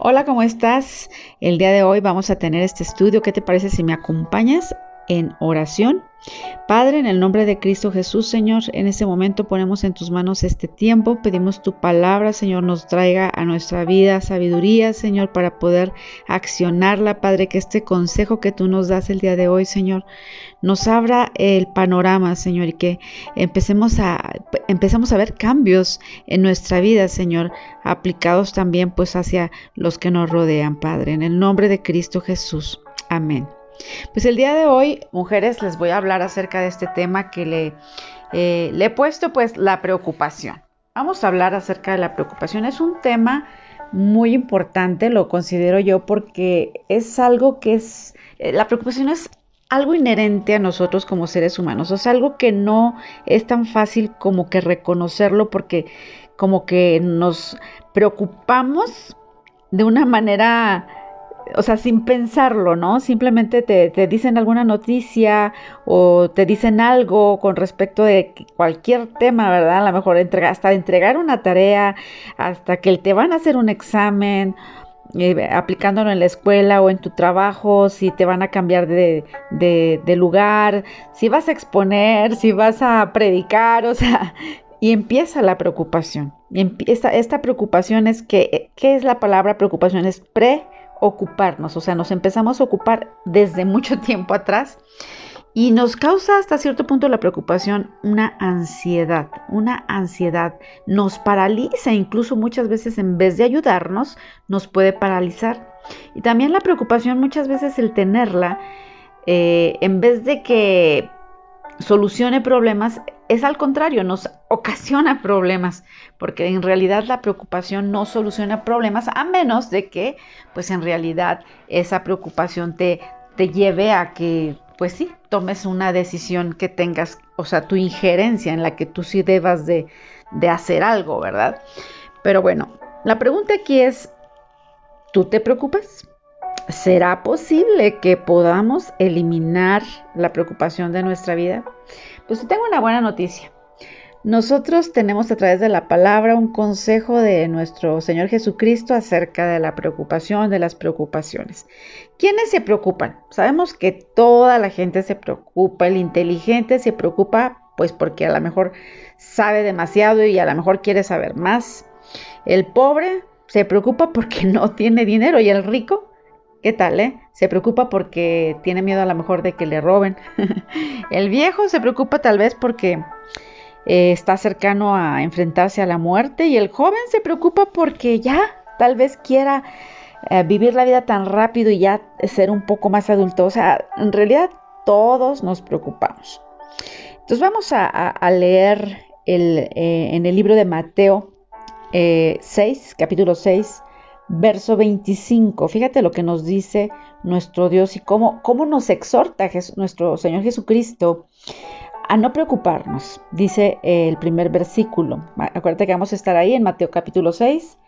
Hola, ¿cómo estás? El día de hoy vamos a tener este estudio. ¿Qué te parece si me acompañas en oración? Padre, en el nombre de Cristo Jesús, Señor, en este momento ponemos en tus manos este tiempo, pedimos tu palabra, Señor, nos traiga a nuestra vida sabiduría, Señor, para poder accionarla, Padre, que este consejo que tú nos das el día de hoy, Señor, nos abra el panorama, Señor, y que empecemos a, empecemos a ver cambios en nuestra vida, Señor, aplicados también pues hacia los que nos rodean, Padre, en el nombre de Cristo Jesús. Amén. Pues el día de hoy, mujeres, les voy a hablar acerca de este tema que le, eh, le he puesto, pues la preocupación. Vamos a hablar acerca de la preocupación. Es un tema muy importante, lo considero yo, porque es algo que es, eh, la preocupación es algo inherente a nosotros como seres humanos, o sea, algo que no es tan fácil como que reconocerlo porque como que nos preocupamos de una manera o sea, sin pensarlo, ¿no? Simplemente te, dicen alguna noticia o te dicen algo con respecto de cualquier tema, ¿verdad? A lo mejor hasta entregar una tarea, hasta que te van a hacer un examen, eh, aplicándolo en la escuela o en tu trabajo, si te van a cambiar de, de lugar, si vas a exponer, si vas a predicar, o sea, y empieza la preocupación. Y esta, esta preocupación es que, ¿qué es la palabra preocupación? Es pre ocuparnos, o sea, nos empezamos a ocupar desde mucho tiempo atrás y nos causa hasta cierto punto la preocupación una ansiedad, una ansiedad nos paraliza, incluso muchas veces en vez de ayudarnos, nos puede paralizar. Y también la preocupación muchas veces el tenerla, eh, en vez de que solucione problemas, es al contrario, nos ocasiona problemas, porque en realidad la preocupación no soluciona problemas a menos de que, pues en realidad esa preocupación te, te lleve a que, pues sí, tomes una decisión que tengas, o sea, tu injerencia en la que tú sí debas de, de hacer algo, ¿verdad? Pero bueno, la pregunta aquí es, ¿tú te preocupas? ¿Será posible que podamos eliminar la preocupación de nuestra vida? Pues tengo una buena noticia. Nosotros tenemos a través de la palabra un consejo de nuestro Señor Jesucristo acerca de la preocupación, de las preocupaciones. ¿Quiénes se preocupan? Sabemos que toda la gente se preocupa, el inteligente se preocupa pues porque a lo mejor sabe demasiado y a lo mejor quiere saber más. El pobre se preocupa porque no tiene dinero y el rico ¿Qué tal, eh? Se preocupa porque tiene miedo a lo mejor de que le roben. el viejo se preocupa tal vez porque eh, está cercano a enfrentarse a la muerte y el joven se preocupa porque ya tal vez quiera eh, vivir la vida tan rápido y ya ser un poco más adulto. O sea, en realidad todos nos preocupamos. Entonces vamos a, leer el, eh, en el libro de Mateo 6, capítulo 6 verso 25. Fíjate lo que nos dice nuestro Dios y cómo, cómo nos exhorta nuestro Señor Jesucristo a no preocuparnos, dice el primer versículo. Acuérdate que vamos a estar ahí en Mateo capítulo 6.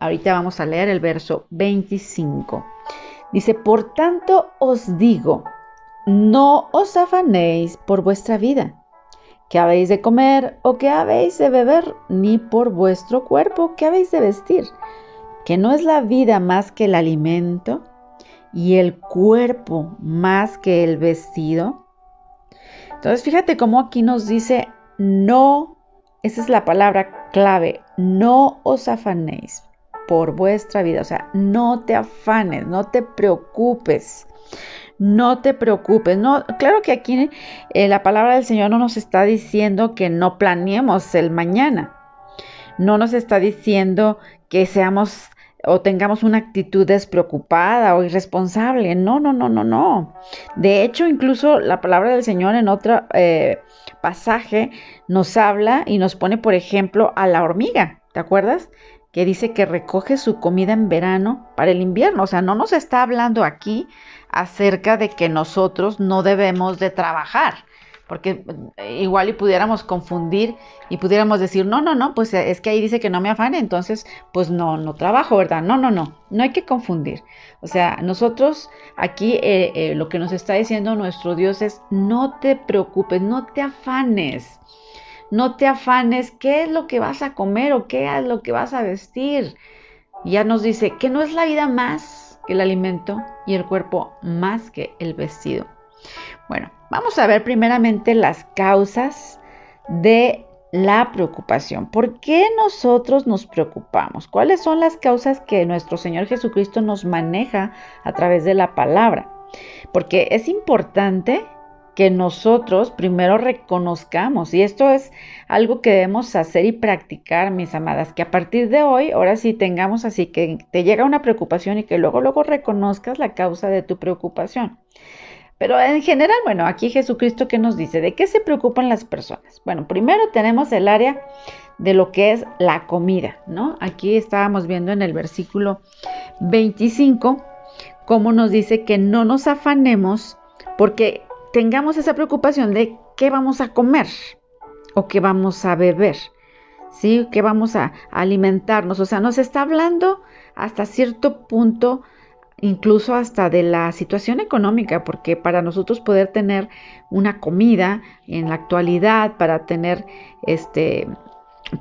Ahorita vamos a leer el verso 25. Dice, por tanto os digo, no os afanéis por vuestra vida, que habéis de comer o que habéis de beber, ni por vuestro cuerpo, que habéis de vestir que no es la vida más que el alimento y el cuerpo más que el vestido. Entonces fíjate cómo aquí nos dice, no, esa es la palabra clave, no os afanéis por vuestra vida, o sea, no te afanes, no te preocupes. No te preocupes, no, claro que aquí eh, la palabra del Señor no nos está diciendo que no planeemos el mañana, no nos está diciendo que seamos o tengamos una actitud despreocupada o irresponsable. No, no, no, no, no. De hecho, incluso la palabra del Señor en otro eh, pasaje nos habla y nos pone, por ejemplo, a la hormiga. ¿Te acuerdas? Que dice que recoge su comida en verano para el invierno. O sea, no nos está hablando aquí acerca de que nosotros no debemos de trabajar porque eh, igual y pudiéramos confundir y pudiéramos decir, no, no, no, pues eh, es que ahí dice que no me afane, entonces pues no, no trabajo, ¿verdad? No, no, no, no hay que confundir. O sea, nosotros aquí eh, lo que nos está diciendo nuestro Dios es, no te preocupes, no te afanes, no te afanes, ¿qué es lo que vas a comer o qué es lo que vas a vestir? Ya nos dice que no es la vida más que el alimento y el cuerpo más que el vestido. Bueno, vamos a ver primeramente las causas de la preocupación. ¿Por qué nosotros nos preocupamos? ¿Cuáles son las causas que nuestro Señor Jesucristo nos maneja a través de la palabra? Porque es importante que nosotros primero reconozcamos, y esto es algo que debemos hacer y practicar, mis amadas, que a partir de hoy, ahora sí tengamos así que te llega una preocupación y que luego, luego reconozcas la causa de tu preocupación. Pero en general, bueno, aquí Jesucristo, ¿qué nos dice? ¿De qué se preocupan las personas? Bueno, primero tenemos el área de lo que es la comida, ¿no? Aquí estábamos viendo en el versículo 25 cómo nos dice que no nos afanemos porque tengamos esa preocupación de qué vamos a comer o qué vamos a beber, ¿sí? ¿Qué vamos a alimentarnos? O sea, nos está hablando hasta cierto punto incluso hasta de la situación económica, porque para nosotros poder tener una comida en la actualidad, para tener este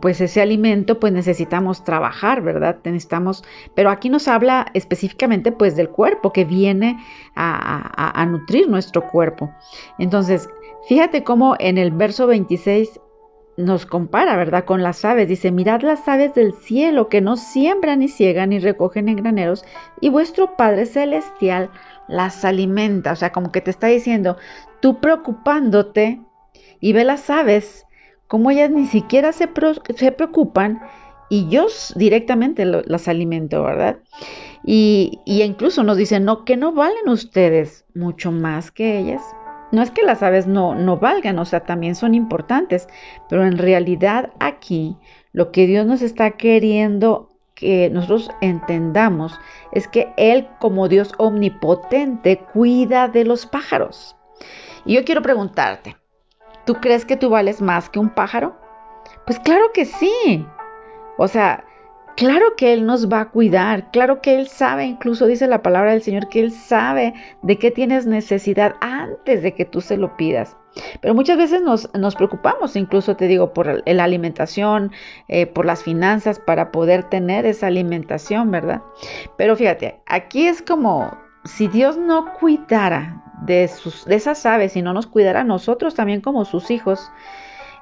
pues ese alimento pues necesitamos trabajar, ¿verdad? Necesitamos, pero aquí nos habla específicamente pues del cuerpo que viene a, a nutrir nuestro cuerpo. Entonces, fíjate cómo en el verso 26 nos compara, ¿verdad? Con las aves. Dice, mirad las aves del cielo que no siembran ni ciegan ni recogen en graneros y vuestro Padre Celestial las alimenta. O sea, como que te está diciendo, tú preocupándote y ve las aves, como ellas ni siquiera se, preocupan y yo directamente las alimento, ¿verdad? Y, y incluso nos dice, no, que no valen ustedes mucho más que ellas no es que las aves no, no valgan, o sea, también son importantes, pero en realidad aquí lo que Dios nos está queriendo que nosotros entendamos es que Él como Dios omnipotente cuida de los pájaros. Y yo quiero preguntarte, ¿tú crees que tú vales más que un pájaro? Pues claro que sí. O sea, Claro que Él nos va a cuidar, claro que Él sabe, incluso dice la palabra del Señor, que Él sabe de qué tienes necesidad antes de que tú se lo pidas. Pero muchas veces nos, preocupamos, incluso te digo, por la alimentación, eh, por las finanzas, para poder tener esa alimentación, ¿verdad? Pero fíjate, aquí es como si Dios no cuidara de, sus, de esas aves y no nos cuidara a nosotros también como sus hijos,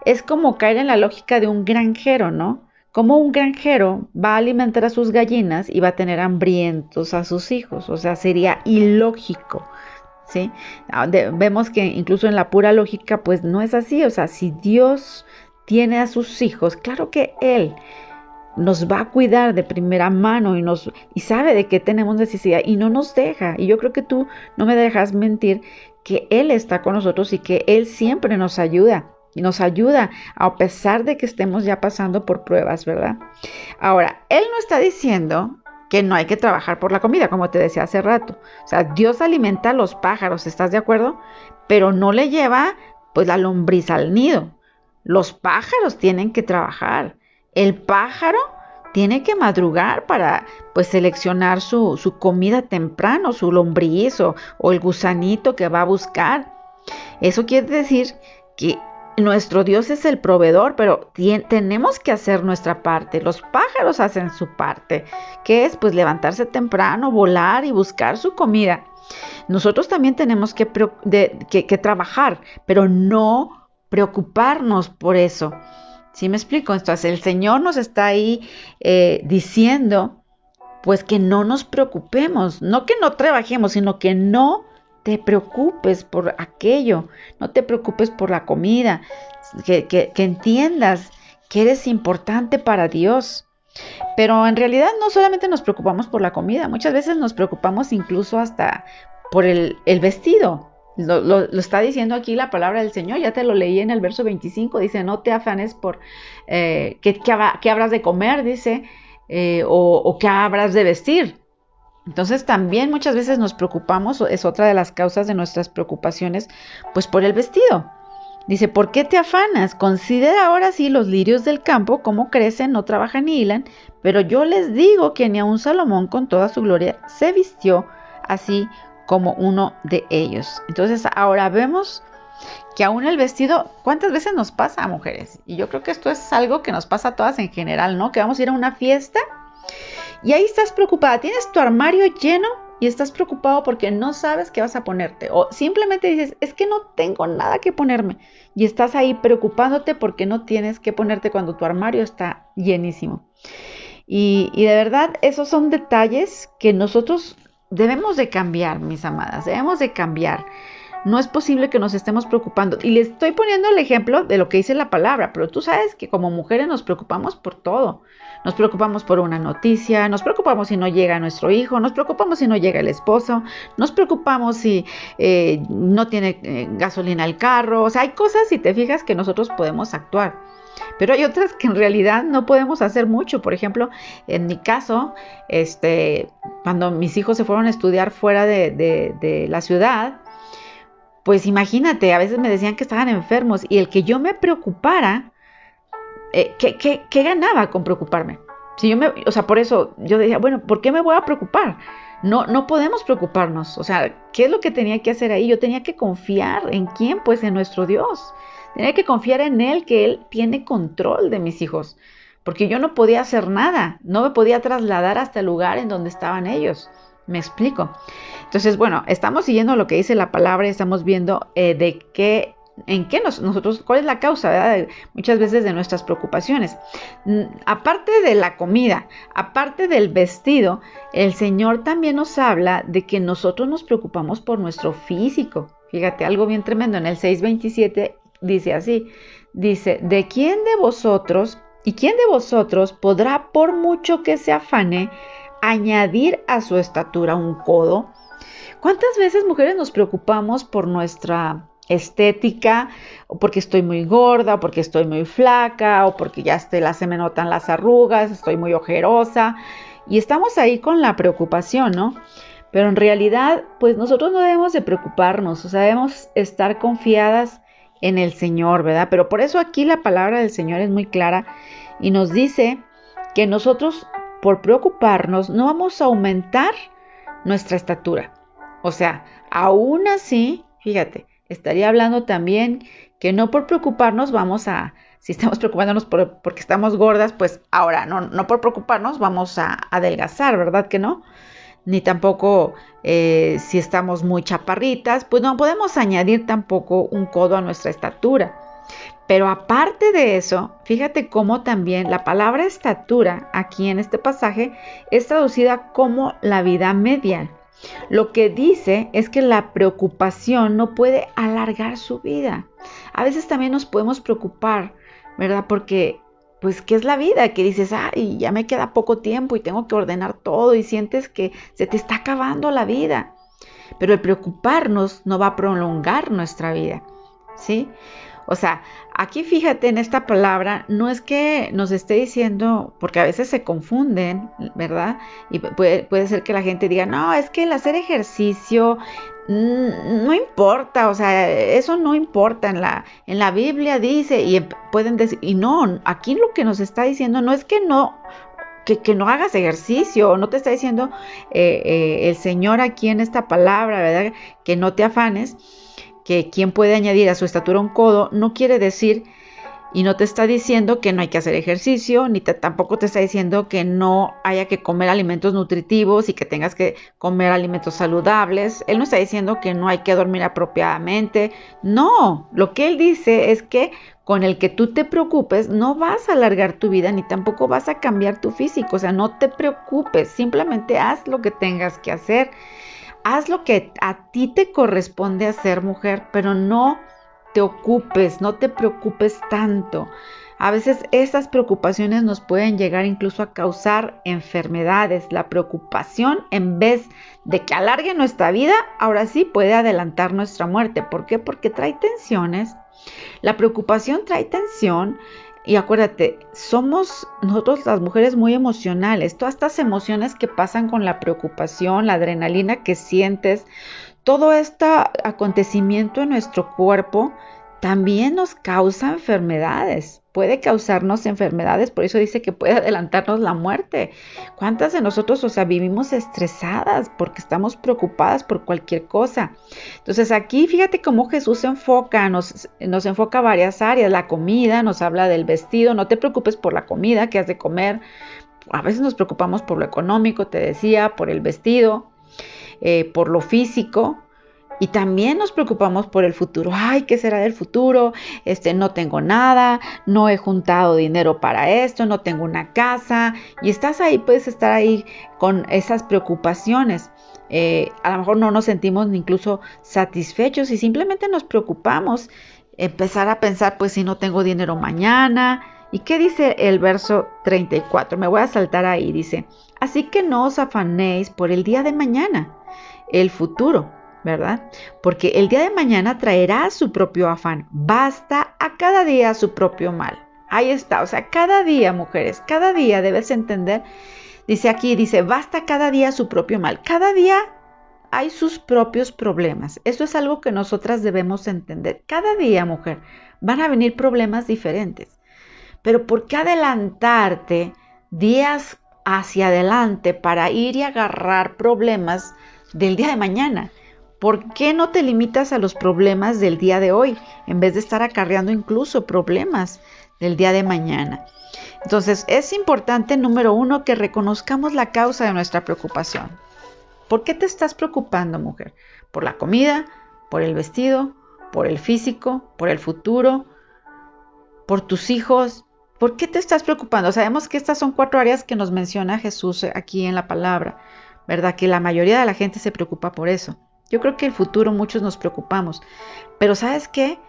es como caer en la lógica de un granjero, ¿no? Como un granjero va a alimentar a sus gallinas y va a tener hambrientos a sus hijos, o sea, sería ilógico. ¿sí? Ah, vemos que incluso en la pura lógica, pues no es así, o sea, si Dios tiene a sus hijos, claro que Él nos va a cuidar de primera mano y nos y sabe de qué tenemos necesidad y no nos deja. Y yo creo que tú no me dejas mentir que Él está con nosotros y que Él siempre nos ayuda y nos ayuda a pesar de que estemos ya pasando por pruebas, ¿verdad? Ahora, Él no está diciendo que no hay que trabajar por la comida, como te decía hace rato. O sea, Dios alimenta a los pájaros, ¿estás de acuerdo? Pero no le lleva pues la lombriz al nido. Los pájaros tienen que trabajar. El pájaro tiene que madrugar para pues seleccionar su, su comida temprano, su lombriz o, o el gusanito que va a buscar. Eso quiere decir que nuestro Dios es el proveedor, pero tenemos que hacer nuestra parte. Los pájaros hacen su parte, que es pues levantarse temprano, volar y buscar su comida. Nosotros también tenemos que, que, trabajar, pero no preocuparnos por eso. ¿Sí me explico? Entonces el Señor nos está ahí eh, diciendo pues que no nos preocupemos, no que no trabajemos, sino que no te preocupes por aquello, no te preocupes por la comida, que, que, entiendas que eres importante para Dios. Pero en realidad no solamente nos preocupamos por la comida, muchas veces nos preocupamos incluso hasta por el, vestido. Lo, está diciendo aquí la palabra del Señor, ya te lo leí en el verso 25, dice, no te afanes por eh, qué, qué, habrás de comer, dice, eh, o, o qué habrás de vestir. Entonces también muchas veces nos preocupamos, es otra de las causas de nuestras preocupaciones, pues por el vestido. Dice, ¿por qué te afanas? Considera ahora sí los lirios del campo, cómo crecen, no trabajan ni hilan, pero yo les digo que ni a un Salomón con toda su gloria se vistió así como uno de ellos. Entonces ahora vemos que aún el vestido, ¿cuántas veces nos pasa a mujeres? Y yo creo que esto es algo que nos pasa a todas en general, ¿no? Que vamos a ir a una fiesta Y ahí estás preocupada, tienes tu armario lleno y estás preocupado porque no sabes qué vas a ponerte. O simplemente dices, es que no tengo nada que ponerme. Y estás ahí preocupándote porque no tienes que ponerte cuando tu armario está llenísimo. Y, y de verdad, esos son detalles que nosotros debemos de cambiar, mis amadas. Debemos de cambiar. No es posible que nos estemos preocupando. Y le estoy poniendo el ejemplo de lo que dice la palabra, pero tú sabes que como mujeres nos preocupamos por todo. Nos preocupamos por una noticia, nos preocupamos si no llega nuestro hijo, nos preocupamos si no llega el esposo, nos preocupamos si eh, no tiene eh, gasolina el carro. O sea, hay cosas, si te fijas, que nosotros podemos actuar. Pero hay otras que en realidad no podemos hacer mucho. Por ejemplo, en mi caso, este, cuando mis hijos se fueron a estudiar fuera de, de la ciudad, pues imagínate, a veces me decían que estaban enfermos y el que yo me preocupara, eh, ¿qué, ganaba con preocuparme? Si yo me, o sea, por eso yo decía, bueno, ¿por qué me voy a preocupar? No, no podemos preocuparnos. O sea, ¿qué es lo que tenía que hacer ahí? Yo tenía que confiar en quién, pues en nuestro Dios. Tenía que confiar en Él, que Él tiene control de mis hijos. Porque yo no podía hacer nada, no me podía trasladar hasta el lugar en donde estaban ellos. Me explico. Entonces, bueno, estamos siguiendo lo que dice la palabra y estamos viendo eh, de qué en qué nosotros, cuál es la causa, muchas veces de nuestras preocupaciones. Mm, aparte de la comida, aparte del vestido, el Señor también nos habla de que nosotros nos preocupamos por nuestro físico. Fíjate, algo bien tremendo. En el 6.27 dice así, dice, ¿de quién de vosotros y quién de vosotros podrá, por mucho que se afane, añadir a su estatura un codo? ¿Cuántas veces mujeres nos preocupamos por nuestra estética, o porque estoy muy gorda, o porque estoy muy flaca, o porque ya se, se me notan las arrugas, estoy muy ojerosa, y estamos ahí con la preocupación, ¿no? Pero en realidad, pues nosotros no debemos de preocuparnos, o sea, debemos estar confiadas en el Señor, ¿verdad? Pero por eso aquí la palabra del Señor es muy clara y nos dice que nosotros, por preocuparnos, no vamos a aumentar nuestra estatura. O sea, aún así, fíjate, estaría hablando también que no por preocuparnos vamos a, si estamos preocupándonos porque estamos gordas, pues ahora no, no por preocuparnos vamos a adelgazar, ¿verdad que no? Ni tampoco eh, si estamos muy chaparritas, pues no podemos añadir tampoco un codo a nuestra estatura. Pero aparte de eso, fíjate cómo también la palabra estatura aquí en este pasaje es traducida como la vida media. Lo que dice es que la preocupación no puede alargar su vida. A veces también nos podemos preocupar, ¿verdad? Porque, pues, ¿qué es la vida? Que dices, ay, ya me queda poco tiempo y tengo que ordenar todo y sientes que se te está acabando la vida. Pero el preocuparnos no va a prolongar nuestra vida, ¿sí? O sea, aquí fíjate en esta palabra, no es que nos esté diciendo, porque a veces se confunden, ¿verdad? Y puede, puede ser que la gente diga, no, es que el hacer ejercicio mm, no importa, o sea, eso no importa en la, en la Biblia dice, y pueden decir, y no, aquí lo que nos está diciendo no es que no, que, no hagas ejercicio, no te está diciendo eh, eh, el Señor aquí en esta palabra, ¿verdad? Que no te afanes, que quien puede añadir a su estatura un codo no quiere decir y no te está diciendo que no hay que hacer ejercicio, ni tampoco te está diciendo que no haya que comer alimentos nutritivos y que tengas que comer alimentos saludables. Él no está diciendo que no hay que dormir apropiadamente. No, lo que él dice es que con el que tú te preocupes no vas a alargar tu vida ni tampoco vas a cambiar tu físico. O sea, no te preocupes, simplemente haz lo que tengas que hacer haz lo que a ti te corresponde hacer, mujer, pero no te ocupes, no te preocupes tanto. A veces esas preocupaciones nos pueden llegar incluso a causar enfermedades. La preocupación, en vez de que alargue nuestra vida, ahora sí puede adelantar nuestra muerte. ¿Por qué? Porque trae tensiones. La preocupación trae tensión y acuérdate, somos nosotros las mujeres muy emocionales. Todas estas emociones que pasan con la preocupación, la adrenalina que sientes, todo este acontecimiento en nuestro cuerpo también nos causa enfermedades puede causarnos enfermedades, por eso dice que puede adelantarnos la muerte. ¿Cuántas de nosotros, o sea, vivimos estresadas porque estamos preocupadas por cualquier cosa? Entonces aquí fíjate cómo Jesús se enfoca, nos, nos enfoca varias áreas, la comida, nos habla del vestido, no te preocupes por la comida que has de comer, a veces nos preocupamos por lo económico, te decía, por el vestido, eh, por lo físico, y también nos preocupamos por el futuro. Ay, ¿qué será del futuro? Este, no tengo nada, no he juntado dinero para esto, no tengo una casa. Y estás ahí, puedes estar ahí con esas preocupaciones. Eh, a lo mejor no nos sentimos ni incluso satisfechos y simplemente nos preocupamos. Empezar a pensar, pues si no tengo dinero mañana. ¿Y qué dice el verso 34? Me voy a saltar ahí. Dice, así que no os afanéis por el día de mañana, el futuro ¿verdad? Porque el día de mañana traerá su propio afán. Basta a cada día su propio mal. Ahí está, o sea, cada día, mujeres, cada día debes entender, dice aquí, dice, basta cada día su propio mal. Cada día hay sus propios problemas. Eso es algo que nosotras debemos entender. Cada día, mujer, van a venir problemas diferentes. Pero ¿por qué adelantarte días hacia adelante para ir y agarrar problemas del día de mañana? ¿Por qué no te limitas a los problemas del día de hoy en vez de estar acarreando incluso problemas del día de mañana? Entonces es importante, número uno, que reconozcamos la causa de nuestra preocupación. ¿Por qué te estás preocupando, mujer? ¿Por la comida? ¿Por el vestido? ¿Por el físico? ¿Por el futuro? ¿Por tus hijos? ¿Por qué te estás preocupando? Sabemos que estas son cuatro áreas que nos menciona Jesús aquí en la palabra, ¿verdad? Que la mayoría de la gente se preocupa por eso. Yo creo que el futuro muchos nos preocupamos, pero ¿sabes qué?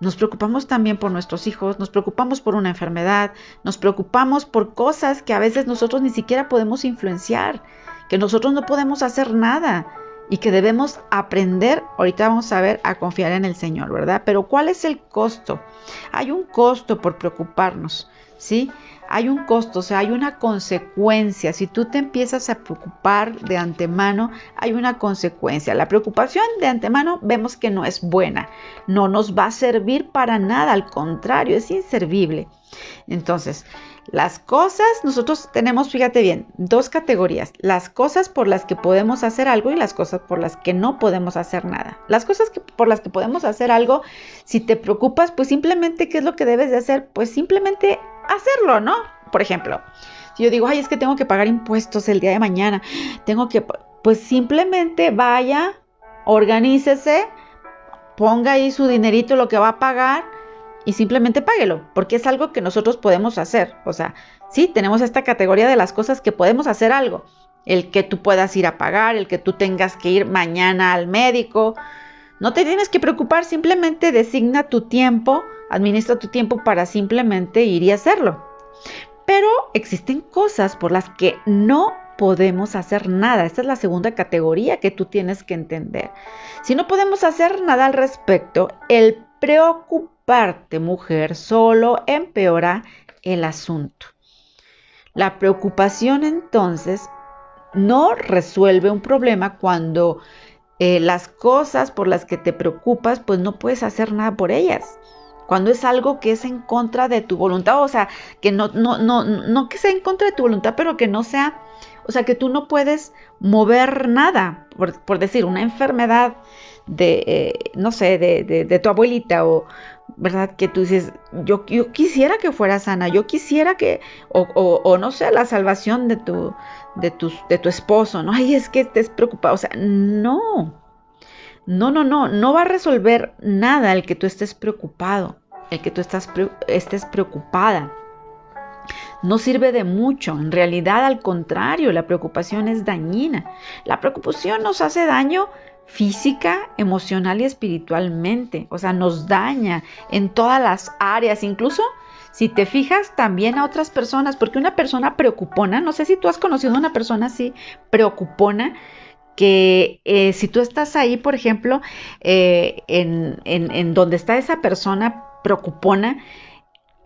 Nos preocupamos también por nuestros hijos, nos preocupamos por una enfermedad, nos preocupamos por cosas que a veces nosotros ni siquiera podemos influenciar, que nosotros no podemos hacer nada y que debemos aprender, ahorita vamos a ver, a confiar en el Señor, ¿verdad? Pero ¿cuál es el costo? Hay un costo por preocuparnos, ¿sí? Hay un costo, o sea, hay una consecuencia. Si tú te empiezas a preocupar de antemano, hay una consecuencia. La preocupación de antemano vemos que no es buena, no nos va a servir para nada, al contrario, es inservible. Entonces, las cosas, nosotros tenemos, fíjate bien, dos categorías. Las cosas por las que podemos hacer algo y las cosas por las que no podemos hacer nada. Las cosas por las que podemos hacer algo, si te preocupas, pues simplemente, ¿qué es lo que debes de hacer? Pues simplemente hacerlo, ¿no? Por ejemplo, si yo digo, ay, es que tengo que pagar impuestos el día de mañana, tengo que, pues simplemente vaya, organícese, ponga ahí su dinerito, lo que va a pagar y simplemente páguelo, porque es algo que nosotros podemos hacer. O sea, sí, tenemos esta categoría de las cosas que podemos hacer algo. El que tú puedas ir a pagar, el que tú tengas que ir mañana al médico. No te tienes que preocupar, simplemente designa tu tiempo Administra tu tiempo para simplemente ir y hacerlo. Pero existen cosas por las que no podemos hacer nada. Esta es la segunda categoría que tú tienes que entender. Si no podemos hacer nada al respecto, el preocuparte, mujer, solo empeora el asunto. La preocupación entonces no resuelve un problema cuando eh, las cosas por las que te preocupas, pues no puedes hacer nada por ellas cuando es algo que es en contra de tu voluntad, o sea, que no, no, no, no que sea en contra de tu voluntad, pero que no sea, o sea, que tú no puedes mover nada, por, decir, una enfermedad de, eh, no sé, de, de, tu abuelita o, ¿verdad? Que tú dices, yo, yo quisiera que fuera sana, yo quisiera que, o, o, no sé, la salvación de tu, de, tu, de tu esposo, ¿no? Ay, es que estés preocupado, o sea, no, no, no, no, no va a resolver nada el que tú estés preocupado, el que tú estés preocupada. No sirve de mucho, en realidad al contrario, la preocupación es dañina. La preocupación nos hace daño física, emocional y espiritualmente, o sea, nos daña en todas las áreas, incluso si te fijas también a otras personas, porque una persona preocupona, no sé si tú has conocido a una persona así preocupona, que eh, si tú estás ahí, por ejemplo, eh, en, donde está esa persona preocupona,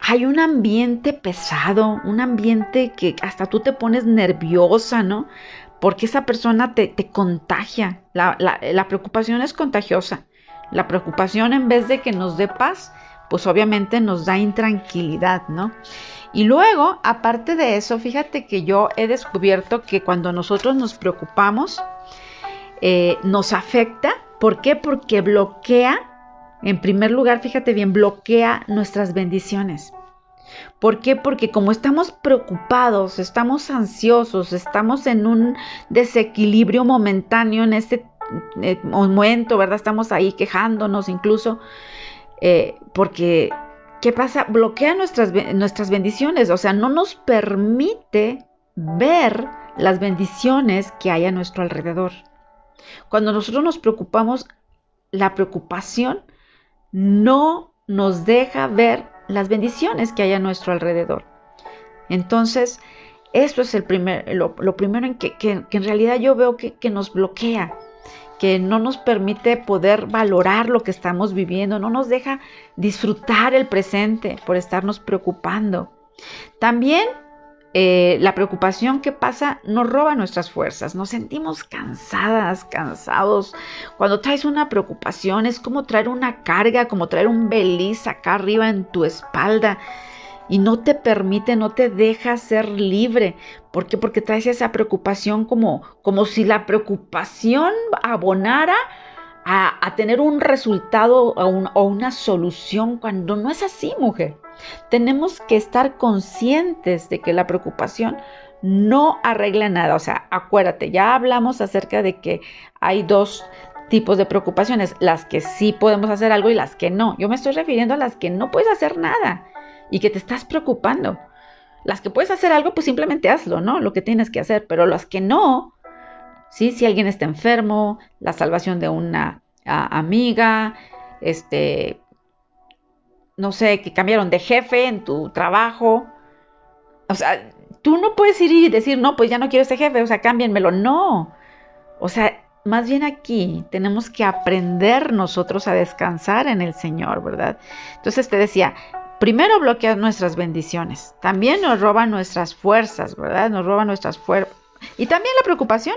hay un ambiente pesado, un ambiente que hasta tú te pones nerviosa, ¿no? Porque esa persona te, contagia. La, la, preocupación es contagiosa. La preocupación en vez de que nos dé paz, pues obviamente nos da intranquilidad, ¿no? Y luego, aparte de eso, fíjate que yo he descubierto que cuando nosotros nos preocupamos, eh, nos afecta. ¿Por qué? Porque bloquea, en primer lugar, fíjate bien, bloquea nuestras bendiciones. ¿Por qué? Porque como estamos preocupados, estamos ansiosos, estamos en un desequilibrio momentáneo en este eh, momento, ¿verdad? Estamos ahí quejándonos incluso, eh, porque, ¿qué pasa? Bloquea nuestras, nuestras bendiciones, o sea, no nos permite ver las bendiciones que hay a nuestro alrededor. Cuando nosotros nos preocupamos, la preocupación no nos deja ver las bendiciones que hay a nuestro alrededor. Entonces, esto es el primer, lo, primero en que, en realidad yo veo que, que nos bloquea, que no nos permite poder valorar lo que estamos viviendo, no nos deja disfrutar el presente por estarnos preocupando. También eh, la preocupación que pasa nos roba nuestras fuerzas, nos sentimos cansadas, cansados. Cuando traes una preocupación es como traer una carga, como traer un beliz acá arriba en tu espalda y no te permite, no te deja ser libre. ¿Por qué? Porque traes esa preocupación como, como si la preocupación abonara a, tener un resultado o una solución cuando no es así, mujer. Tenemos que estar conscientes de que la preocupación no arregla nada. O sea, acuérdate, ya hablamos acerca de que hay dos tipos de preocupaciones, las que sí podemos hacer algo y las que no. Yo me estoy refiriendo a las que no puedes hacer nada y que te estás preocupando. Las que puedes hacer algo, pues simplemente hazlo, ¿no? Lo que tienes que hacer, pero las que no, ¿sí? Si alguien está enfermo, la salvación de una amiga, este, no sé, que cambiaron de jefe en tu trabajo. O sea, tú no puedes ir y decir, no, pues ya no quiero ese jefe, o sea, cámbienmelo. No. O sea, más bien aquí tenemos que aprender nosotros a descansar en el Señor, ¿verdad? Entonces te decía, primero bloquea nuestras bendiciones, también nos roba nuestras fuerzas, ¿verdad? Nos roba nuestras fuerzas. Y también la preocupación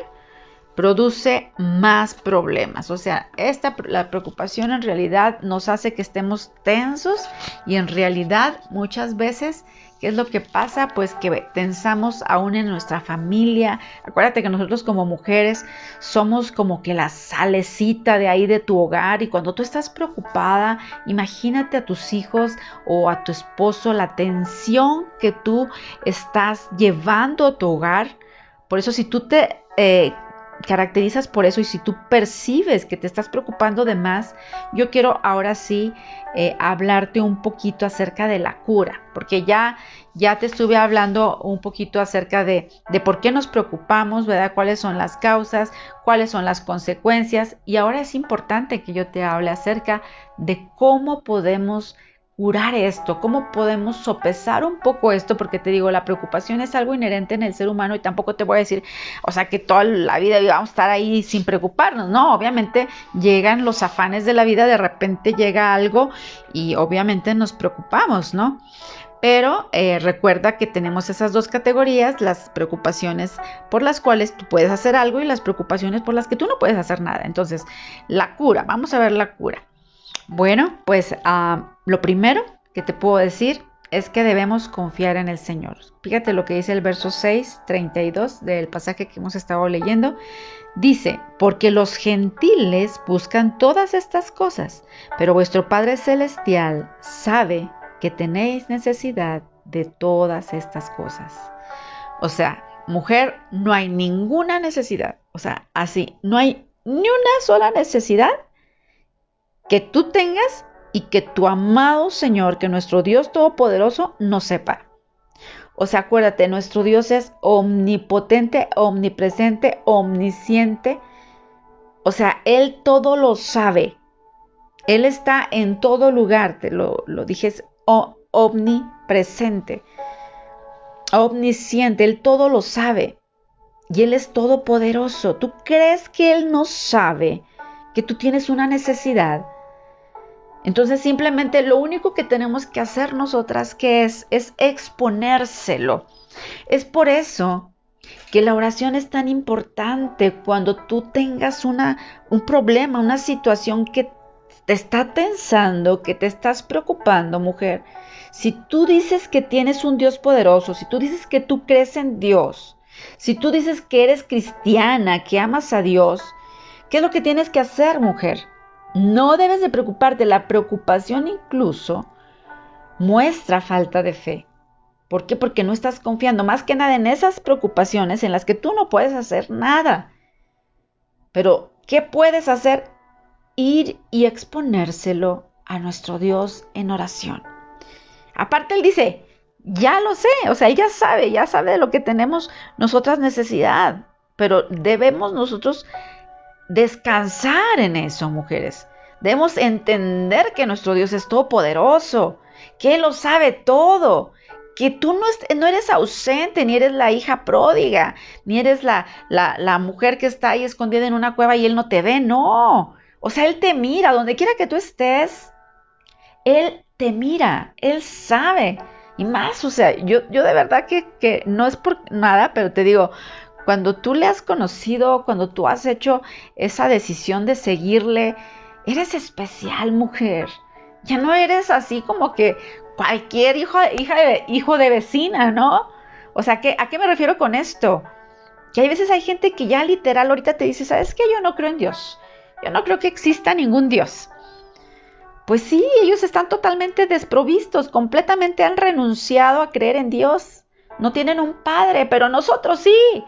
produce más problemas. O sea, esta, la preocupación en realidad nos hace que estemos tensos y en realidad muchas veces, ¿qué es lo que pasa? Pues que tensamos aún en nuestra familia. Acuérdate que nosotros como mujeres somos como que la salecita de ahí de tu hogar y cuando tú estás preocupada, imagínate a tus hijos o a tu esposo la tensión que tú estás llevando a tu hogar. Por eso si tú te... Eh, caracterizas por eso y si tú percibes que te estás preocupando de más, yo quiero ahora sí eh, hablarte un poquito acerca de la cura, porque ya, ya te estuve hablando un poquito acerca de, de por qué nos preocupamos, ¿verdad? Cuáles son las causas, cuáles son las consecuencias y ahora es importante que yo te hable acerca de cómo podemos curar esto? ¿Cómo podemos sopesar un poco esto? Porque te digo, la preocupación es algo inherente en el ser humano y tampoco te voy a decir, o sea, que toda la vida vamos a estar ahí sin preocuparnos, ¿no? Obviamente llegan los afanes de la vida, de repente llega algo y obviamente nos preocupamos, ¿no? Pero eh, recuerda que tenemos esas dos categorías, las preocupaciones por las cuales tú puedes hacer algo y las preocupaciones por las que tú no puedes hacer nada. Entonces, la cura, vamos a ver la cura. Bueno, pues ah, lo primero que te puedo decir es que debemos confiar en el Señor. Fíjate lo que dice el verso 6, 32 del pasaje que hemos estado leyendo. Dice, porque los gentiles buscan todas estas cosas, pero vuestro Padre Celestial sabe que tenéis necesidad de todas estas cosas. O sea, mujer, no hay ninguna necesidad. O sea, así, no hay ni una sola necesidad que tú tengas y que tu amado Señor, que nuestro Dios Todopoderoso, no sepa. O sea, acuérdate, nuestro Dios es omnipotente, omnipresente, omnisciente. O sea, Él todo lo sabe. Él está en todo lugar, te lo, lo dije, es omnipresente, omnisciente, Él todo lo sabe. Y Él es todopoderoso. ¿Tú crees que Él no sabe que tú tienes una necesidad? Entonces simplemente lo único que tenemos que hacer nosotras que es es exponérselo. Es por eso que la oración es tan importante cuando tú tengas una, un problema, una situación que te está tensando, que te estás preocupando, mujer. Si tú dices que tienes un Dios poderoso, si tú dices que tú crees en Dios, si tú dices que eres cristiana, que amas a Dios, ¿qué es lo que tienes que hacer, mujer? No debes de preocuparte. La preocupación incluso muestra falta de fe. ¿Por qué? Porque no estás confiando más que nada en esas preocupaciones en las que tú no puedes hacer nada. Pero, ¿qué puedes hacer? Ir y exponérselo a nuestro Dios en oración. Aparte, Él dice, ya lo sé, o sea, ella sabe, ya sabe de lo que tenemos nosotras necesidad, pero debemos nosotros descansar en eso, mujeres. Debemos entender que nuestro Dios es todopoderoso, que Él lo sabe todo, que tú no, no, eres ausente, ni eres la hija pródiga, ni eres la, la, mujer que está ahí escondida en una cueva y Él no te ve, no. O sea, Él te mira, donde quiera que tú estés, Él te mira, Él sabe. Y más, o sea, yo, yo de verdad que, que no es por nada, pero te digo, cuando tú le has conocido, cuando tú has hecho esa decisión de seguirle, eres especial, mujer. Ya no eres así como que cualquier hijo, hija de, hijo de vecina, ¿no? O sea, ¿a qué me refiero con esto? Que hay veces hay gente que ya literal ahorita te dice, ¿sabes qué? Yo no creo en Dios. Yo no creo que exista ningún Dios. Pues sí, ellos están totalmente desprovistos, completamente han renunciado a creer en Dios. No tienen un padre, pero nosotros sí.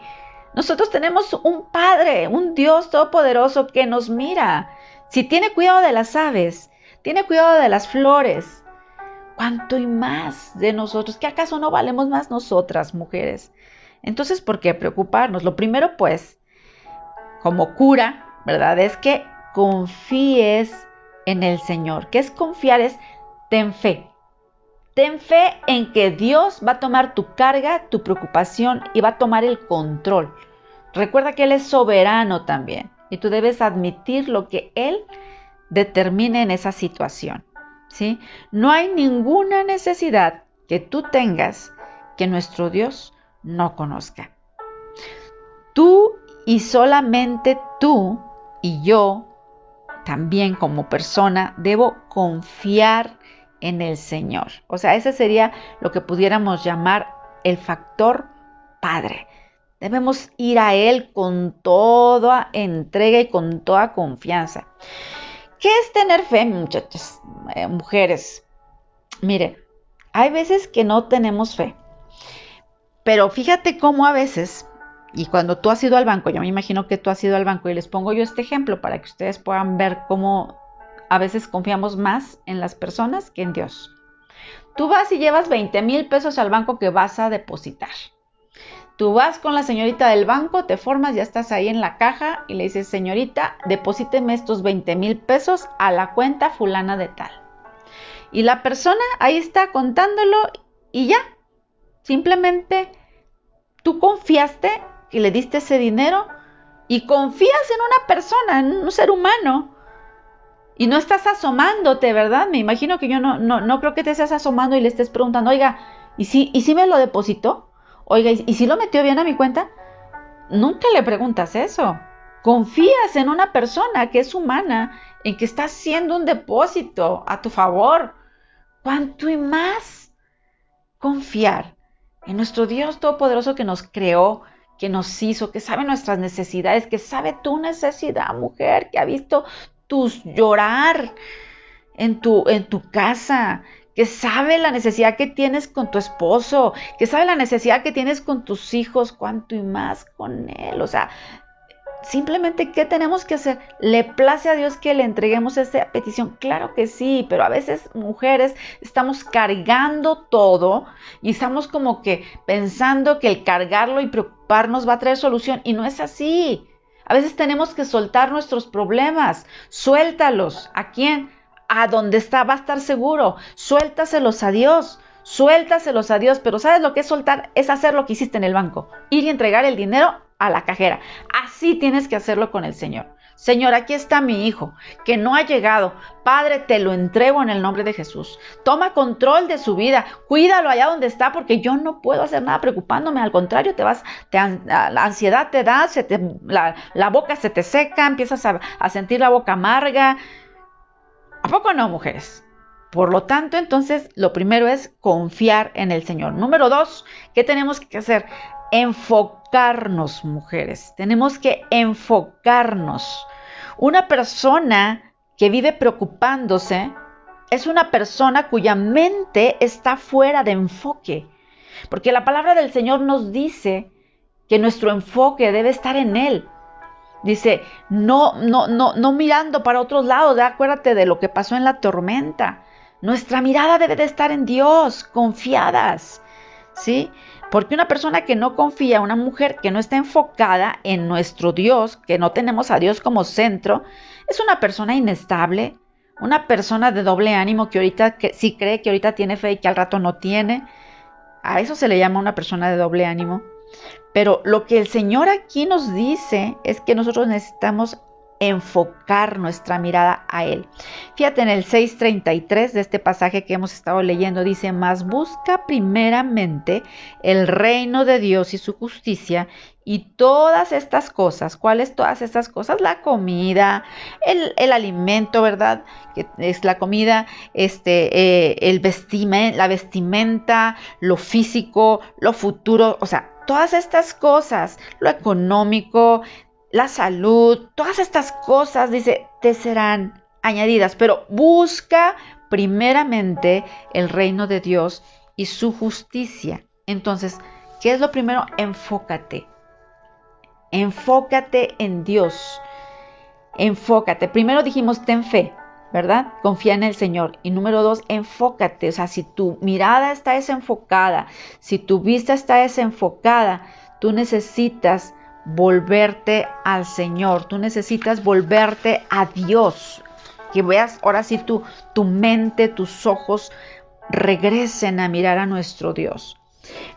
Nosotros tenemos un Padre, un Dios todopoderoso que nos mira. Si tiene cuidado de las aves, tiene cuidado de las flores, ¿cuánto y más de nosotros? ¿Que acaso no valemos más nosotras, mujeres? Entonces, ¿por qué preocuparnos? Lo primero, pues, como cura, ¿verdad? Es que confíes en el Señor. ¿Qué es confiar? Es ten fe. Ten fe en que Dios va a tomar tu carga, tu preocupación y va a tomar el control. Recuerda que Él es soberano también y tú debes admitir lo que Él determine en esa situación. ¿sí? No hay ninguna necesidad que tú tengas que nuestro Dios no conozca. Tú y solamente tú y yo, también como persona, debo confiar en el Señor. O sea, ese sería lo que pudiéramos llamar el factor padre. Debemos ir a Él con toda entrega y con toda confianza. ¿Qué es tener fe, muchachas, eh, mujeres? Mire, hay veces que no tenemos fe, pero fíjate cómo a veces, y cuando tú has ido al banco, yo me imagino que tú has ido al banco y les pongo yo este ejemplo para que ustedes puedan ver cómo a veces confiamos más en las personas que en Dios. Tú vas y llevas 20 mil pesos al banco que vas a depositar. Tú vas con la señorita del banco, te formas, ya estás ahí en la caja y le dices, señorita, deposíteme estos 20 mil pesos a la cuenta fulana de tal. Y la persona ahí está contándolo y ya. Simplemente tú confiaste y le diste ese dinero y confías en una persona, en un ser humano. Y no estás asomándote, ¿verdad? Me imagino que yo no, no, no creo que te estés asomando y le estés preguntando, oiga, ¿y si, ¿y si me lo depositó? Oiga, ¿y si lo metió bien a mi cuenta? Nunca le preguntas eso. Confías en una persona que es humana, en que está haciendo un depósito a tu favor. ¿Cuánto y más? Confiar en nuestro Dios Todopoderoso que nos creó, que nos hizo, que sabe nuestras necesidades, que sabe tu necesidad, mujer, que ha visto tus llorar en tu, en tu casa, que sabe la necesidad que tienes con tu esposo, que sabe la necesidad que tienes con tus hijos, cuánto y más con él. O sea, simplemente, ¿qué tenemos que hacer? ¿Le place a Dios que le entreguemos esa petición? Claro que sí, pero a veces mujeres estamos cargando todo y estamos como que pensando que el cargarlo y preocuparnos va a traer solución y no es así. A veces tenemos que soltar nuestros problemas, suéltalos. ¿A quién? A donde está, va a estar seguro. Suéltaselos a Dios, suéltaselos a Dios, pero ¿sabes lo que es soltar? Es hacer lo que hiciste en el banco, ir y entregar el dinero a la cajera. Así tienes que hacerlo con el Señor. Señor, aquí está mi hijo, que no ha llegado. Padre, te lo entrego en el nombre de Jesús. Toma control de su vida, cuídalo allá donde está, porque yo no puedo hacer nada preocupándome. Al contrario, te vas, la ansiedad te da, se te, la, boca se te seca, empiezas a, a sentir la boca amarga, ¿A poco no, mujeres? Por lo tanto, entonces, lo primero es confiar en el Señor. Número dos, ¿qué tenemos que hacer? Enfocarnos, mujeres. Tenemos que enfocarnos. Una persona que vive preocupándose es una persona cuya mente está fuera de enfoque. Porque la palabra del Señor nos dice que nuestro enfoque debe estar en Él. Dice, no, no, no, no mirando para otros lados, acuérdate de lo que pasó en la tormenta. Nuestra mirada debe de estar en Dios, confiadas, ¿sí? Porque una persona que no confía, una mujer que no está enfocada en nuestro Dios, que no tenemos a Dios como centro, es una persona inestable, una persona de doble ánimo que ahorita que, sí cree que ahorita tiene fe y que al rato no tiene. A eso se le llama una persona de doble ánimo. Pero lo que el Señor aquí nos dice es que nosotros necesitamos enfocar nuestra mirada a Él. Fíjate en el 6.33 de este pasaje que hemos estado leyendo, dice, mas busca primeramente el reino de Dios y su justicia y todas estas cosas, ¿cuáles todas estas cosas? La comida, el, alimento, ¿verdad? Que es la comida, este, eh, el la vestimenta, lo físico, lo futuro, o sea, todas estas cosas, lo económico, la salud, todas estas cosas, dice, te serán añadidas, pero busca primeramente el reino de Dios y su justicia. Entonces, ¿qué es lo primero? Enfócate. Enfócate en Dios. Enfócate. Primero dijimos, ten fe, ¿verdad? Confía en el Señor. Y número dos, enfócate. O sea, si tu mirada está desenfocada, si tu vista está desenfocada, tú necesitas volverte al Señor, tú necesitas volverte a Dios. Que veas ahora sí tu, tu mente, tus ojos regresen a mirar a nuestro Dios.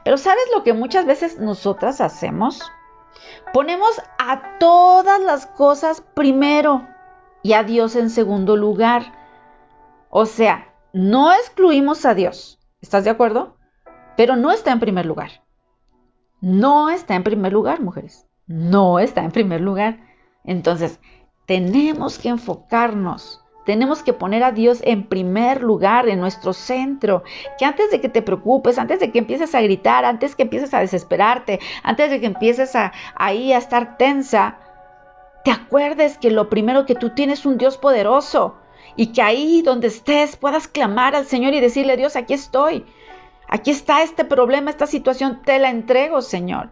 Pero ¿sabes lo que muchas veces nosotras hacemos? Ponemos a todas las cosas primero y a Dios en segundo lugar. O sea, no excluimos a Dios, ¿estás de acuerdo? Pero no está en primer lugar. No está en primer lugar, mujeres no está en primer lugar. Entonces, tenemos que enfocarnos, tenemos que poner a Dios en primer lugar, en nuestro centro, que antes de que te preocupes, antes de que empieces a gritar, antes que empieces a desesperarte, antes de que empieces a ahí a estar tensa, te acuerdes que lo primero que tú tienes un Dios poderoso y que ahí donde estés puedas clamar al Señor y decirle, Dios, aquí estoy. Aquí está este problema, esta situación, te la entrego, Señor.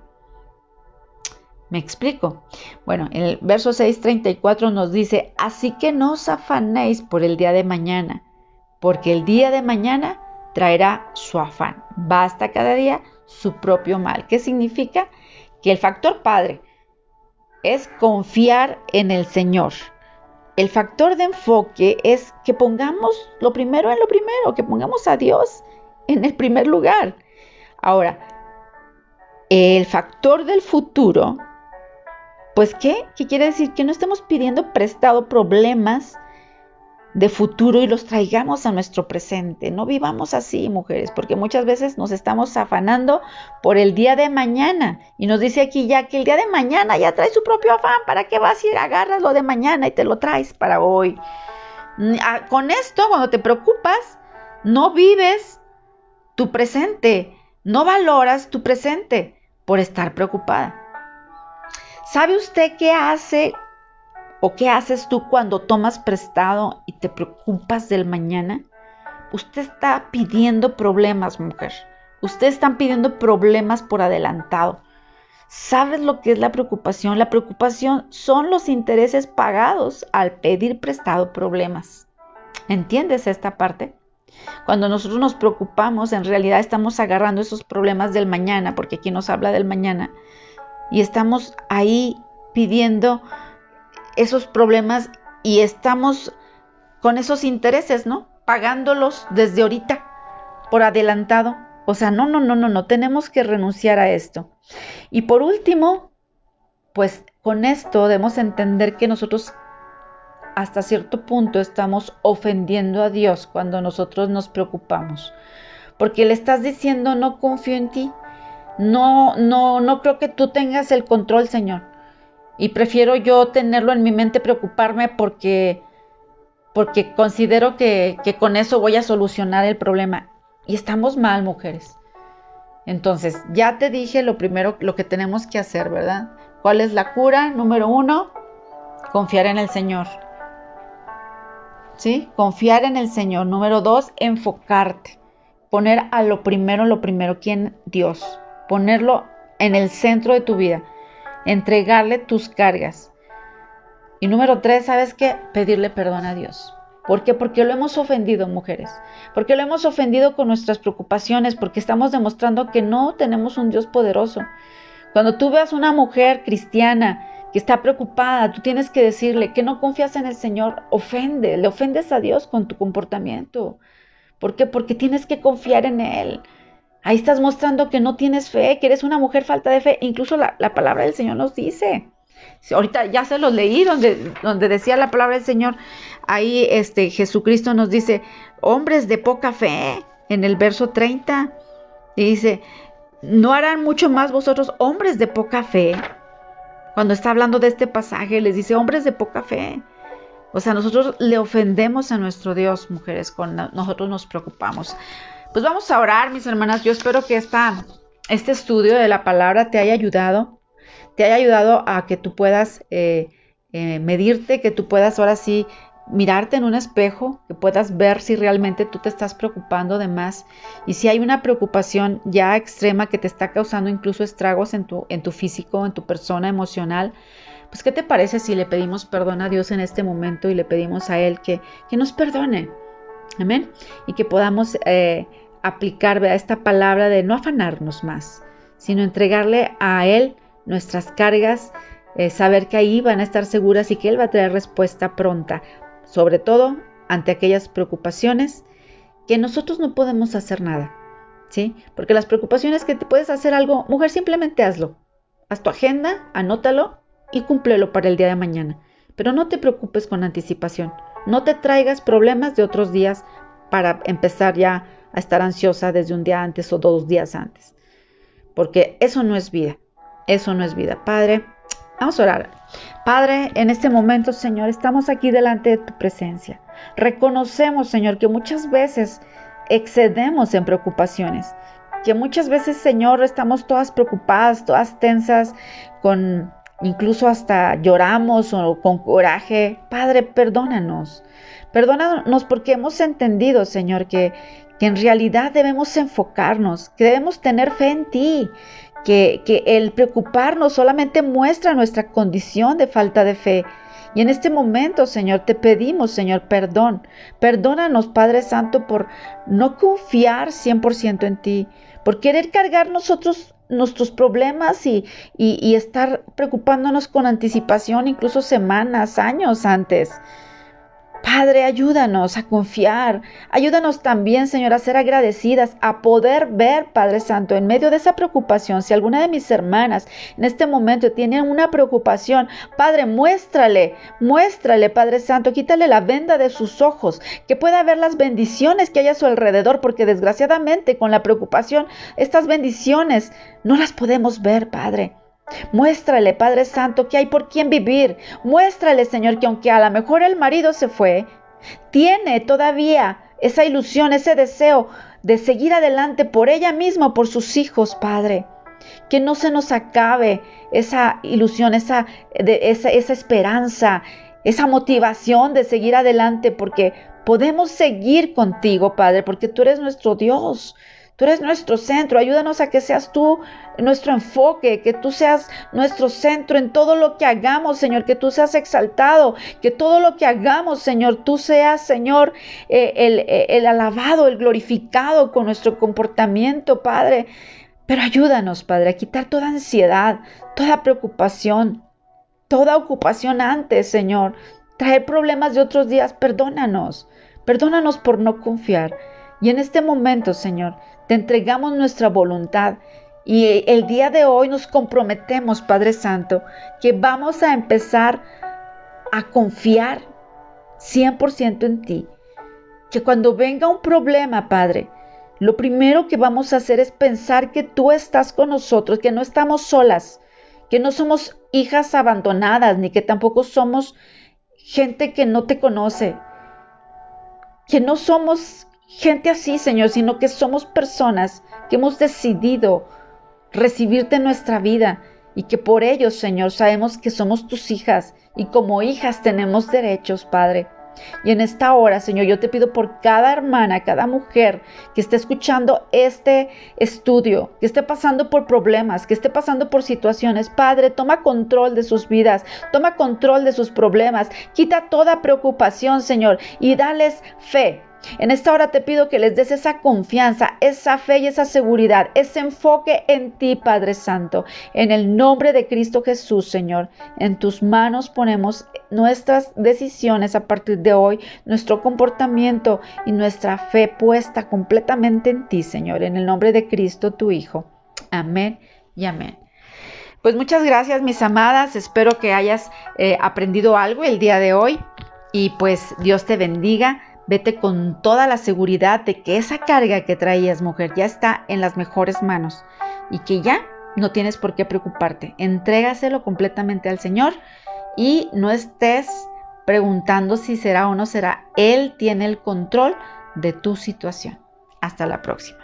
¿Me explico? Bueno, el verso 6:34 nos dice, así que no os afanéis por el día de mañana, porque el día de mañana traerá su afán. Basta cada día su propio mal. ¿Qué significa? Que el factor padre es confiar en el Señor. El factor de enfoque es que pongamos lo primero en lo primero, que pongamos a Dios en el primer lugar. Ahora, el factor del futuro pues ¿qué? ¿Qué quiere decir? Que no estemos pidiendo prestado problemas de futuro y los traigamos a nuestro presente. No vivamos así, mujeres, porque muchas veces nos estamos afanando por el día de mañana. Y nos dice aquí ya que el día de mañana ya trae su propio afán. ¿Para qué vas a? Agarras lo de mañana y te lo traes para hoy. Mm, ah, con esto, cuando te preocupas, no vives tu presente, no valoras tu presente por estar preocupada. ¿Sabe usted qué hace o qué haces tú cuando tomas prestado y te preocupas del mañana? Usted está pidiendo problemas, mujer. Usted está pidiendo problemas por adelantado. ¿Sabes lo que es la preocupación? La preocupación son los intereses pagados al pedir prestado problemas. ¿Entiendes esta parte? Cuando nosotros nos preocupamos, en realidad estamos agarrando esos problemas del mañana, porque aquí nos habla del mañana, y estamos ahí pidiendo esos problemas y estamos con esos intereses, ¿no? Pagándolos desde ahorita, por adelantado. O sea, no, no, no, no, no, tenemos que renunciar a esto. Y por último, pues con esto debemos entender que nosotros hasta cierto punto estamos ofendiendo a Dios cuando nosotros nos preocupamos. Porque le estás diciendo, no confío en ti, no, no, no creo que tú tengas el control, Señor. Y prefiero yo tenerlo en mi mente, preocuparme porque, porque considero que, que con eso voy a solucionar el problema. Y estamos mal, mujeres. Entonces, ya te dije lo primero, lo que tenemos que hacer, ¿verdad? ¿Cuál es la cura? Número uno, confiar en el Señor. ¿sí? Confiar en el Señor. Número dos, enfocarte. Poner a lo primero, lo primero, ¿quién? Dios. Ponerlo en el centro de tu vida. Entregarle tus cargas. Y número tres, ¿sabes qué? Pedirle perdón a Dios. ¿Por qué? Porque lo hemos ofendido, mujeres. Porque lo hemos ofendido con nuestras preocupaciones, porque estamos demostrando que no tenemos un Dios poderoso. Cuando tú veas una mujer cristiana que está preocupada, tú tienes que decirle que no confías en el Señor, ofende, le ofendes a Dios con tu comportamiento. ¿Por qué? Porque tienes que confiar en Él. Ahí estás mostrando que no tienes fe, que eres una mujer falta de fe. Incluso la, palabra del Señor nos dice. Ahorita ya se los leí donde, donde decía la palabra del Señor. Ahí este, Jesucristo nos dice, hombres de poca fe, en el verso 30. Y dice, ¿no harán mucho más vosotros, hombres de poca fe? Cuando está hablando de este pasaje, les dice, hombres de poca fe. O sea, nosotros le ofendemos a nuestro Dios, mujeres, cuando nosotros nos preocupamos. Pues vamos a orar, mis hermanas. Yo espero que esta, este estudio de la palabra te haya ayudado, te haya ayudado a que tú puedas eh, eh, medirte, que tú puedas ahora sí mirarte en un espejo, que puedas ver si realmente tú te estás preocupando de más y si hay una preocupación ya extrema que te está causando incluso estragos en tu, en tu físico, en tu persona emocional, pues ¿qué te parece si le pedimos perdón a Dios en este momento y le pedimos a Él que, que nos perdone? Amén. Y que podamos eh, aplicar esta palabra de no afanarnos más, sino entregarle a Él nuestras cargas, eh, saber que ahí van a estar seguras y que Él va a traer respuesta pronta sobre todo ante aquellas preocupaciones que nosotros no podemos hacer nada, ¿sí? Porque las preocupaciones que te puedes hacer algo, mujer, simplemente hazlo. Haz tu agenda, anótalo y cúmplelo para el día de mañana. Pero no te preocupes con anticipación. No te traigas problemas de otros días para empezar ya a estar ansiosa desde un día antes o dos días antes. Porque eso no es vida. Eso no es vida. Padre, Vamos a orar. Padre, en este momento, Señor, estamos aquí delante de tu presencia. Reconocemos, Señor, que muchas veces excedemos en preocupaciones, que muchas veces, Señor, estamos todas preocupadas, todas tensas, con incluso hasta lloramos o con coraje. Padre, perdónanos. Perdónanos porque hemos entendido, Señor, que, que en realidad debemos enfocarnos, que debemos tener fe en ti, que, el preocuparnos solamente muestra nuestra condición de falta de fe. Y en este momento, Señor, te pedimos, Señor, perdón. Perdónanos, Padre Santo, por no confiar 100% en ti, por querer cargar nosotros nuestros problemas y, y estar preocupándonos con anticipación, incluso semanas, años antes. Padre, ayúdanos a confiar. Ayúdanos también, Señor, a ser agradecidas, a poder ver, Padre Santo, en medio de esa preocupación, si alguna de mis hermanas en este momento tiene una preocupación, Padre, muéstrale, muéstrale, Padre Santo, quítale la venda de sus ojos, que pueda ver las bendiciones que hay a su alrededor, porque desgraciadamente con la preocupación, estas bendiciones no las podemos ver, Padre. Muéstrale, Padre Santo, que hay por quién vivir. Muéstrale, Señor, que aunque a lo mejor el marido se fue, tiene todavía esa ilusión, ese deseo de seguir adelante por ella misma, por sus hijos, Padre. Que no se nos acabe esa ilusión, esa, esa, esa esperanza, esa motivación de seguir adelante, porque podemos seguir contigo, Padre, porque tú eres nuestro Dios. Tú eres nuestro centro. Ayúdanos a que seas tú nuestro enfoque, que tú seas nuestro centro en todo lo que hagamos, Señor, que tú seas exaltado, que todo lo que hagamos, Señor, tú seas, Señor, eh, el, eh, el alabado, el glorificado con nuestro comportamiento, Padre. Pero ayúdanos, Padre, a quitar toda ansiedad, toda preocupación, toda ocupación antes, Señor. Traer problemas de otros días, perdónanos. Perdónanos por no confiar. Y en este momento, Señor, te entregamos nuestra voluntad y el día de hoy nos comprometemos, Padre Santo, que vamos a empezar a confiar 100% en ti. Que cuando venga un problema, Padre, lo primero que vamos a hacer es pensar que tú estás con nosotros, que no estamos solas, que no somos hijas abandonadas, ni que tampoco somos gente que no te conoce, que no somos gente así, Señor, sino que somos personas que hemos decidido recibirte en nuestra vida y que por ello, Señor, sabemos que somos tus hijas y como hijas tenemos derechos, Padre. Y en esta hora, Señor, yo te pido por cada hermana, cada mujer que esté escuchando este estudio, que esté pasando por problemas, que esté pasando por situaciones. Padre, toma control de sus vidas, toma control de sus problemas, quita toda preocupación, Señor, y dales fe en esta hora te pido que les des esa confianza, esa fe y esa seguridad, ese enfoque en ti, Padre Santo. En el nombre de Cristo Jesús, Señor, en tus manos ponemos nuestras decisiones a partir de hoy, nuestro comportamiento y nuestra fe puesta completamente en ti, Señor, en el nombre de Cristo, tu Hijo. Amén y amén. Pues muchas gracias, mis amadas. Espero que hayas eh, aprendido algo el día de hoy y pues Dios te bendiga. Vete con toda la seguridad de que esa carga que traías, mujer, ya está en las mejores manos y que ya no tienes por qué preocuparte. Entrégaselo completamente al Señor y no estés preguntando si será o no será. Él tiene el control de tu situación. Hasta la próxima.